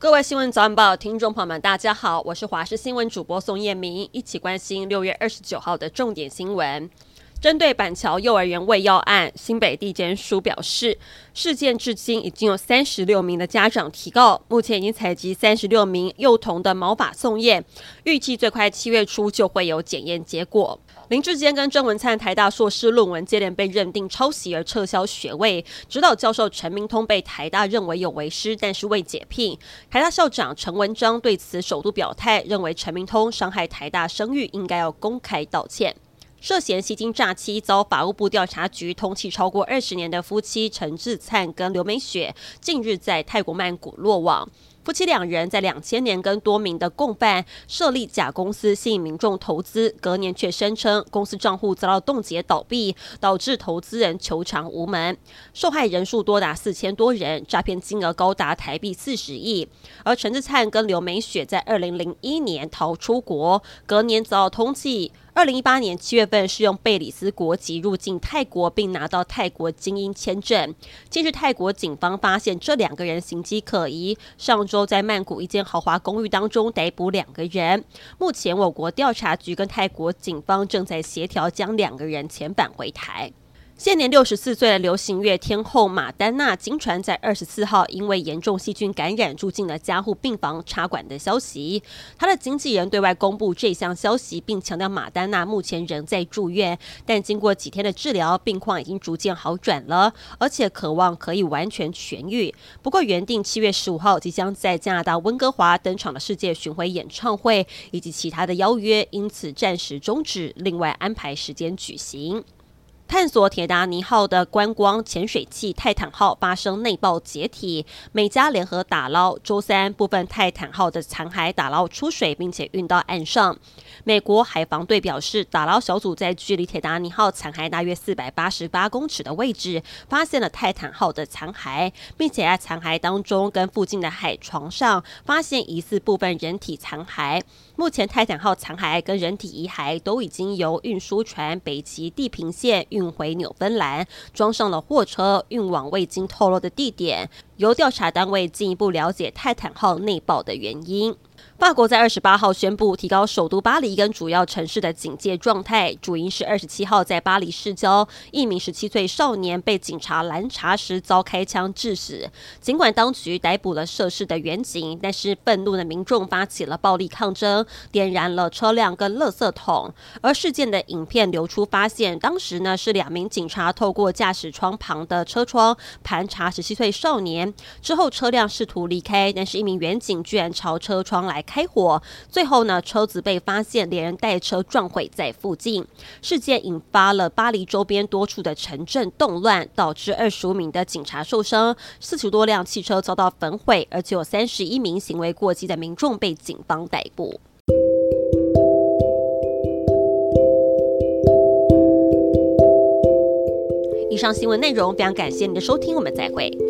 各位新闻早安报听众朋友们，大家好，我是华视新闻主播宋彦明，一起关心六月二十九号的重点新闻。针对板桥幼儿园喂药案，新北地检署表示，事件至今已经有三十六名的家长提告，目前已经采集三十六名幼童的毛发送验，预计最快七月初就会有检验结果。林志坚跟郑文灿台大硕士论文接连被认定抄袭而撤销学位，指导教授陈明通被台大认为有违师，但是未解聘。台大校长陈文章对此首度表态，认为陈明通伤害台大声誉，应该要公开道歉。涉嫌吸金诈欺遭法务部调查局通缉超过二十年的夫妻陈志灿跟刘美雪，近日在泰国曼谷落网。夫妻两人在两千年跟多名的共犯设立假公司，吸引民众投资，隔年却声称公司账户遭到冻结倒闭，导致投资人求偿无门，受害人数多达四千多人，诈骗金额高达台币四十亿。而陈志灿跟刘美雪在二零零一年逃出国，隔年遭到通缉。二零一八年七月份，是用贝里斯国籍入境泰国，并拿到泰国精英签证。近日，泰国警方发现这两个人行迹可疑，上周在曼谷一间豪华公寓当中逮捕两个人。目前，我国调查局跟泰国警方正在协调，将两个人遣返回台。现年六十四岁的流行乐天后马丹娜，经传在二十四号因为严重细菌感染住进了加护病房插管的消息。她的经纪人对外公布这项消息，并强调马丹娜目前仍在住院，但经过几天的治疗，病况已经逐渐好转了，而且渴望可以完全痊愈。不过，原定七月十五号即将在加拿大温哥华登场的世界巡回演唱会以及其他的邀约，因此暂时终止，另外安排时间举行。探索铁达尼号的观光潜水器泰坦号发生内爆解体，美加联合打捞，周三部分泰坦号的残骸打捞出水，并且运到岸上。美国海防队表示，打捞小组在距离铁达尼号残骸大约四百八十八公尺的位置发现了泰坦号的残骸，并且在残骸当中跟附近的海床上发现疑似部分人体残骸。目前泰坦号残骸跟人体遗骸都已经由运输船北极地平线运。运回纽芬兰，装上了货车，运往未经透露的地点，由调查单位进一步了解泰坦号内爆的原因。法国在二十八号宣布提高首都巴黎跟主要城市的警戒状态，主因是二十七号在巴黎市郊，一名十七岁少年被警察拦查时遭开枪致死。尽管当局逮捕了涉事的员警，但是愤怒的民众发起了暴力抗争，点燃了车辆跟垃圾桶。而事件的影片流出，发现当时呢是两名警察透过驾驶窗旁的车窗盘查十七岁少年，之后车辆试图离开，但是一名员警居然朝车窗来开火，最后呢，车子被发现连人带车撞毁在附近。事件引发了巴黎周边多处的城镇动乱，导致二十五名的警察受伤，四十多辆汽车遭到焚毁，而且有三十一名行为过激的民众被警方逮捕。以上新闻内容非常感谢您的收听，我们再会。